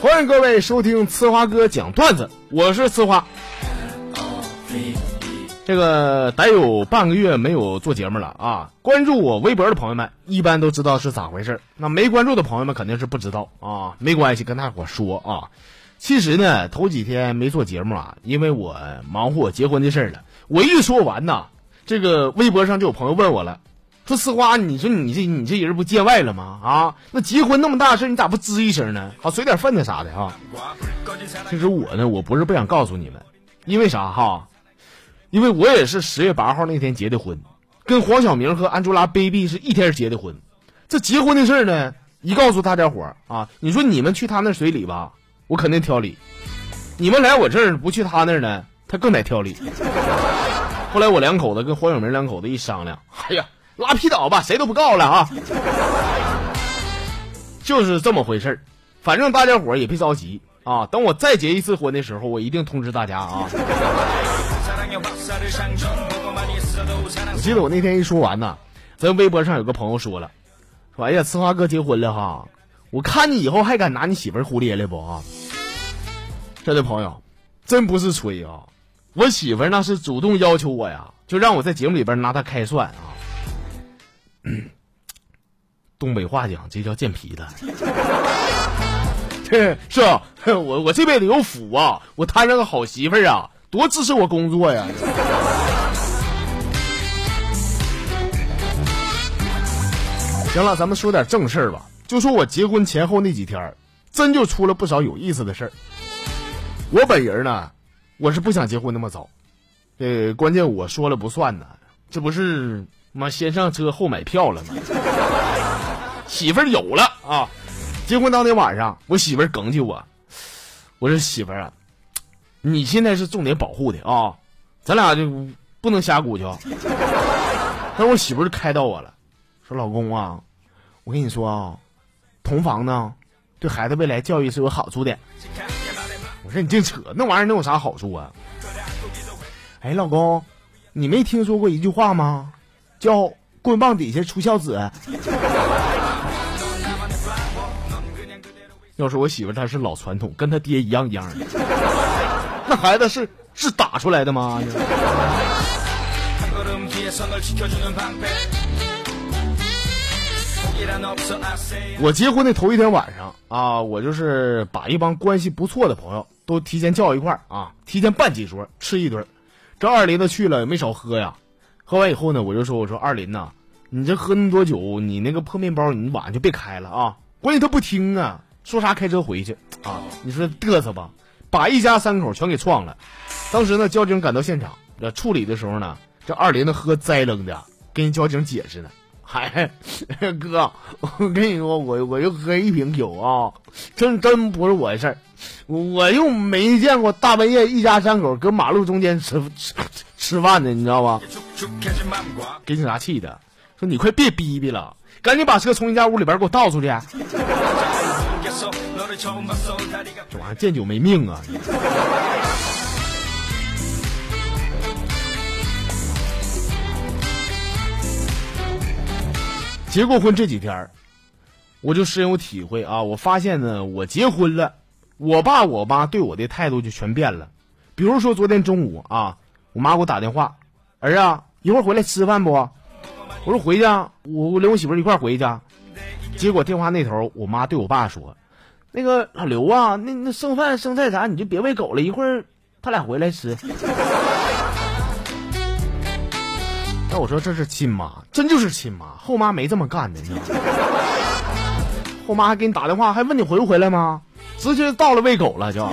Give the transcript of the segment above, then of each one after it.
欢迎各位收听呲花哥讲段子，我是呲花。这个得有半个月没有做节目了啊！关注我微博的朋友们一般都知道是咋回事那没关注的朋友们肯定是不知道啊。没关系，跟大伙说啊。其实呢，头几天没做节目啊，因为我忙活我结婚的事儿了。我一说完呐，这个微博上就有朋友问我了，说呲花，你说你这你这人不见外了吗？啊，那结婚那么大事，你咋不吱一声呢？好，随点份子啥的哈。其实我呢，我不是不想告诉你们，因为啥哈？因为我也是十月八号那天结的婚，跟黄晓明和安吉拉 baby 是一天结的婚。这结婚的事呢，一告诉大家伙啊，你说你们去他那随礼吧，我肯定挑礼；你们来我这儿不去他那儿呢，他更得挑礼。后来我两口子跟黄晓明两口子一商量，哎呀，拉皮倒吧，谁都不告了啊！就是这么回事反正大家伙也别着急啊，等我再结一次婚的时候，我一定通知大家啊。我记得我那天一说完呢，咱微博上有个朋友说了，说哎呀，呲花哥结婚了哈，我看你以后还敢拿你媳妇儿胡咧咧不啊？这位朋友，真不是吹啊，我媳妇儿那是主动要求我呀，就让我在节目里边拿她开涮啊。东北话讲，这叫贱皮子。是啊，我我这辈子有福啊，我摊上个好媳妇儿啊。多支持我工作呀！行了，咱们说点正事儿吧。就说我结婚前后那几天，真就出了不少有意思的事儿。我本人呢，我是不想结婚那么早，呃，关键我说了不算呢，这不是妈先上车后买票了吗？媳妇儿有了啊！结婚当天晚上，我媳妇儿耿起我，我说媳妇儿啊。你现在是重点保护的啊，咱俩就不能瞎鼓秋。但我媳妇就开导我了，说老公啊，我跟你说啊，同房呢，对孩子未来教育是有好处的。我说你净扯，那玩意儿能有啥好处啊？哎，老公，你没听说过一句话吗？叫棍棒底下出孝子。要说我媳妇她是老传统，跟她爹一样一样的。那孩子是是打出来的吗？我结婚的头一天晚上啊，我就是把一帮关系不错的朋友都提前叫一块儿啊，提前办几桌吃一顿。这二林子去了也没少喝呀。喝完以后呢，我就说：“我说二林呐，你这喝那么多酒，你那个破面包你晚上就别开了啊。”关键他不听啊，说啥开车回去啊？你说嘚瑟吧。把一家三口全给撞了。当时呢，交警赶到现场，处理的时候呢，这二林子喝栽楞的，跟交警解释呢：“嗨，哥，我跟你说，我我就喝一瓶酒啊，真真不是我的事儿，我又没见过大半夜一家三口搁马路中间吃吃吃饭呢，你知道吧？”给警察气的，说：“你快别逼逼了，赶紧把车从你家屋里边给我倒出去。”这玩意儿见酒没命啊！结过婚这几天我就深有体会啊！我发现呢，我结婚了，我爸我妈对我的态度就全变了。比如说昨天中午啊，我妈给我打电话：“儿啊，一会儿回来吃饭不？”我说：“回去啊，我我领我媳妇儿一块儿回去。”结果电话那头，我妈对我爸说。那个老刘啊，那那剩饭剩菜啥，你就别喂狗了，一会儿他俩回来吃。那我说这是亲妈，真就是亲妈，后妈没这么干的，你知道吗？后妈还给你打电话，还问你回不回来吗？直接到了喂狗了就。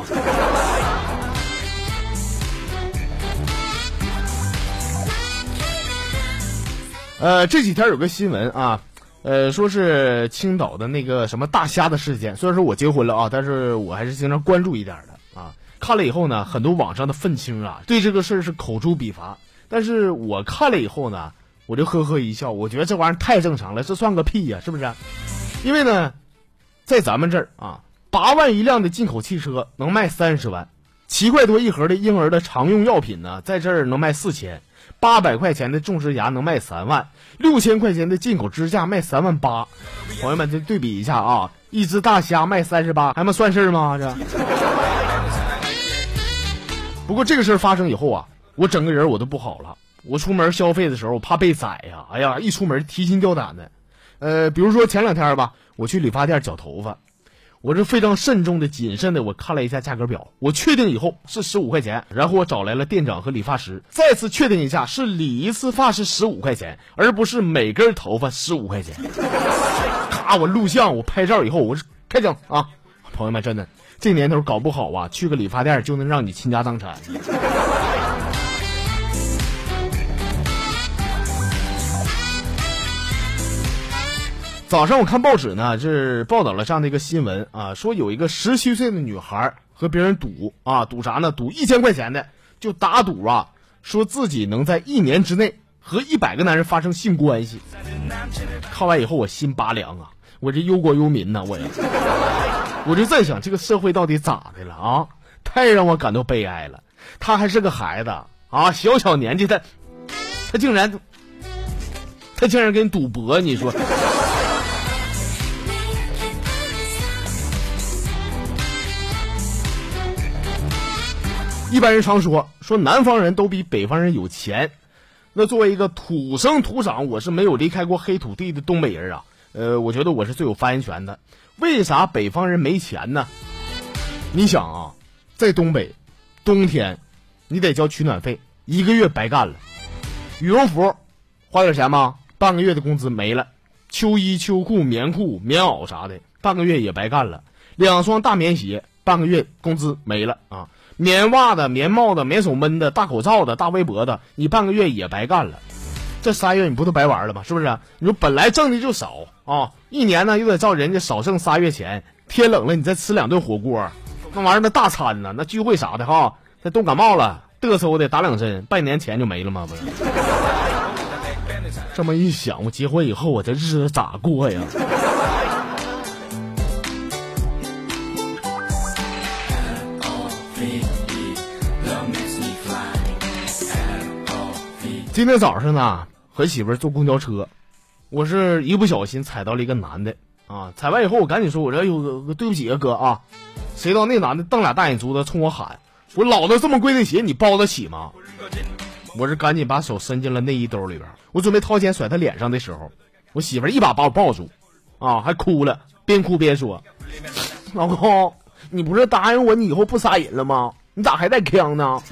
呃，这几天有个新闻啊。呃，说是青岛的那个什么大虾的事件。虽然说我结婚了啊，但是我还是经常关注一点的啊。看了以后呢，很多网上的愤青啊，对这个事儿是口诛笔伐。但是我看了以后呢，我就呵呵一笑，我觉得这玩意儿太正常了，这算个屁呀，是不是？因为呢，在咱们这儿啊，八万一辆的进口汽车能卖三十万，七块多一盒的婴儿的常用药品呢，在这儿能卖四千。八百块钱的种植牙能卖三万，六千块钱的进口支架卖三万八。朋友们，这对比一下啊，一只大虾卖三十八，还没算事儿吗？这。不过这个事儿发生以后啊，我整个人我都不好了。我出门消费的时候我怕被宰呀，哎呀，一出门提心吊胆的。呃，比如说前两天吧，我去理发店剪头发。我是非常慎重的、谨慎的，我看了一下价格表，我确定以后是十五块钱，然后我找来了店长和理发师，再次确定一下是理一次发是十五块钱，而不是每根头发十五块钱。咔，我录像，我拍照以后，我是开整啊，朋友们，真的，这年头搞不好啊，去个理发店就能让你倾家荡产。早上我看报纸呢，是报道了这样的一个新闻啊，说有一个十七岁的女孩和别人赌啊，赌啥呢？赌一千块钱的，就打赌啊，说自己能在一年之内和一百个男人发生性关系。看完以后我心拔凉啊，我这忧国忧民呐，我呀，我就在想这个社会到底咋的了啊？太让我感到悲哀了。他还是个孩子啊，小小年纪他，他竟然，他竟然跟赌博，你说？一般人常说说南方人都比北方人有钱，那作为一个土生土长，我是没有离开过黑土地的东北人啊，呃，我觉得我是最有发言权的。为啥北方人没钱呢？你想啊，在东北，冬天你得交取暖费，一个月白干了；羽绒服花点钱吗？半个月的工资没了；秋衣秋裤棉裤棉袄啥的，半个月也白干了；两双大棉鞋，半个月工资没了啊。棉袜的、棉帽的、棉手闷的、大口罩的、大围脖的，你半个月也白干了，这仨月你不都白玩了吗？是不是？你说本来挣的就少啊，一年呢又得照人家少挣仨月钱，天冷了你再吃两顿火锅，那玩意儿那大餐呢，那聚会啥的哈，再冻感冒了，嘚瑟的打两针，半年钱就没了吗？不是？这么一想，我结婚以后我这日子咋过呀？今天早上呢，和媳妇儿坐公交车，我是一不小心踩到了一个男的啊！踩完以后，我赶紧说：“我说，哎呦，对不起啊，哥啊！”谁知道那男的瞪俩大眼珠子冲我喊：“我老子这么贵的鞋，你包得起吗？”我是赶紧把手伸进了内衣兜里边，我准备掏钱甩他脸上的时候，我媳妇儿一把把我抱住，啊，还哭了，边哭边说：“老公，你不是答应我你以后不杀人了吗？你咋还带枪呢？”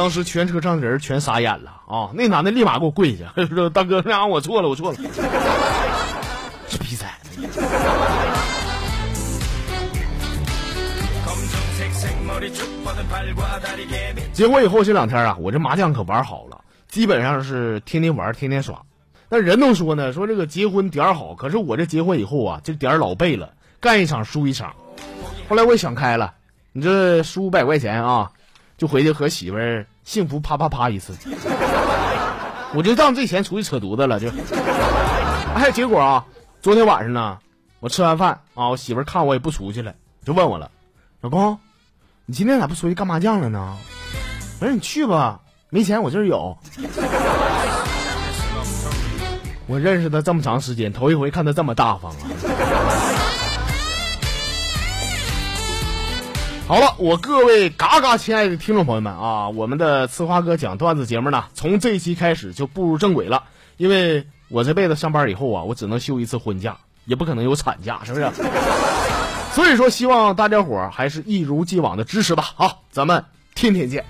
当时全车上的人全傻眼了啊！那男的立马给我跪下，说：“大哥，那我错了，我错了。”这逼崽子！结婚以后这两天啊，我这麻将可玩好了，基本上是天天玩，天天耍。那人都说呢，说这个结婚点儿好，可是我这结婚以后啊，这点儿老背了，干一场输一场。后来我也想开了，你这输五百块钱啊。就回去和媳妇儿幸福啪啪啪一次，我就当这钱出去扯犊子了，就，哎，结果啊，昨天晚上呢，我吃完饭啊，我媳妇儿看我也不出去了，就问我了，老公，你今天咋不出去干麻将了呢？我说你去吧，没钱我这儿有。我认识他这么长时间，头一回看他这么大方啊。好了，我各位嘎嘎亲爱的听众朋友们啊，我们的呲花哥讲段子节目呢，从这一期开始就步入正轨了。因为我这辈子上班以后啊，我只能休一次婚假，也不可能有产假，是不是？所以说，希望大家伙还是一如既往的支持吧。好，咱们天天见。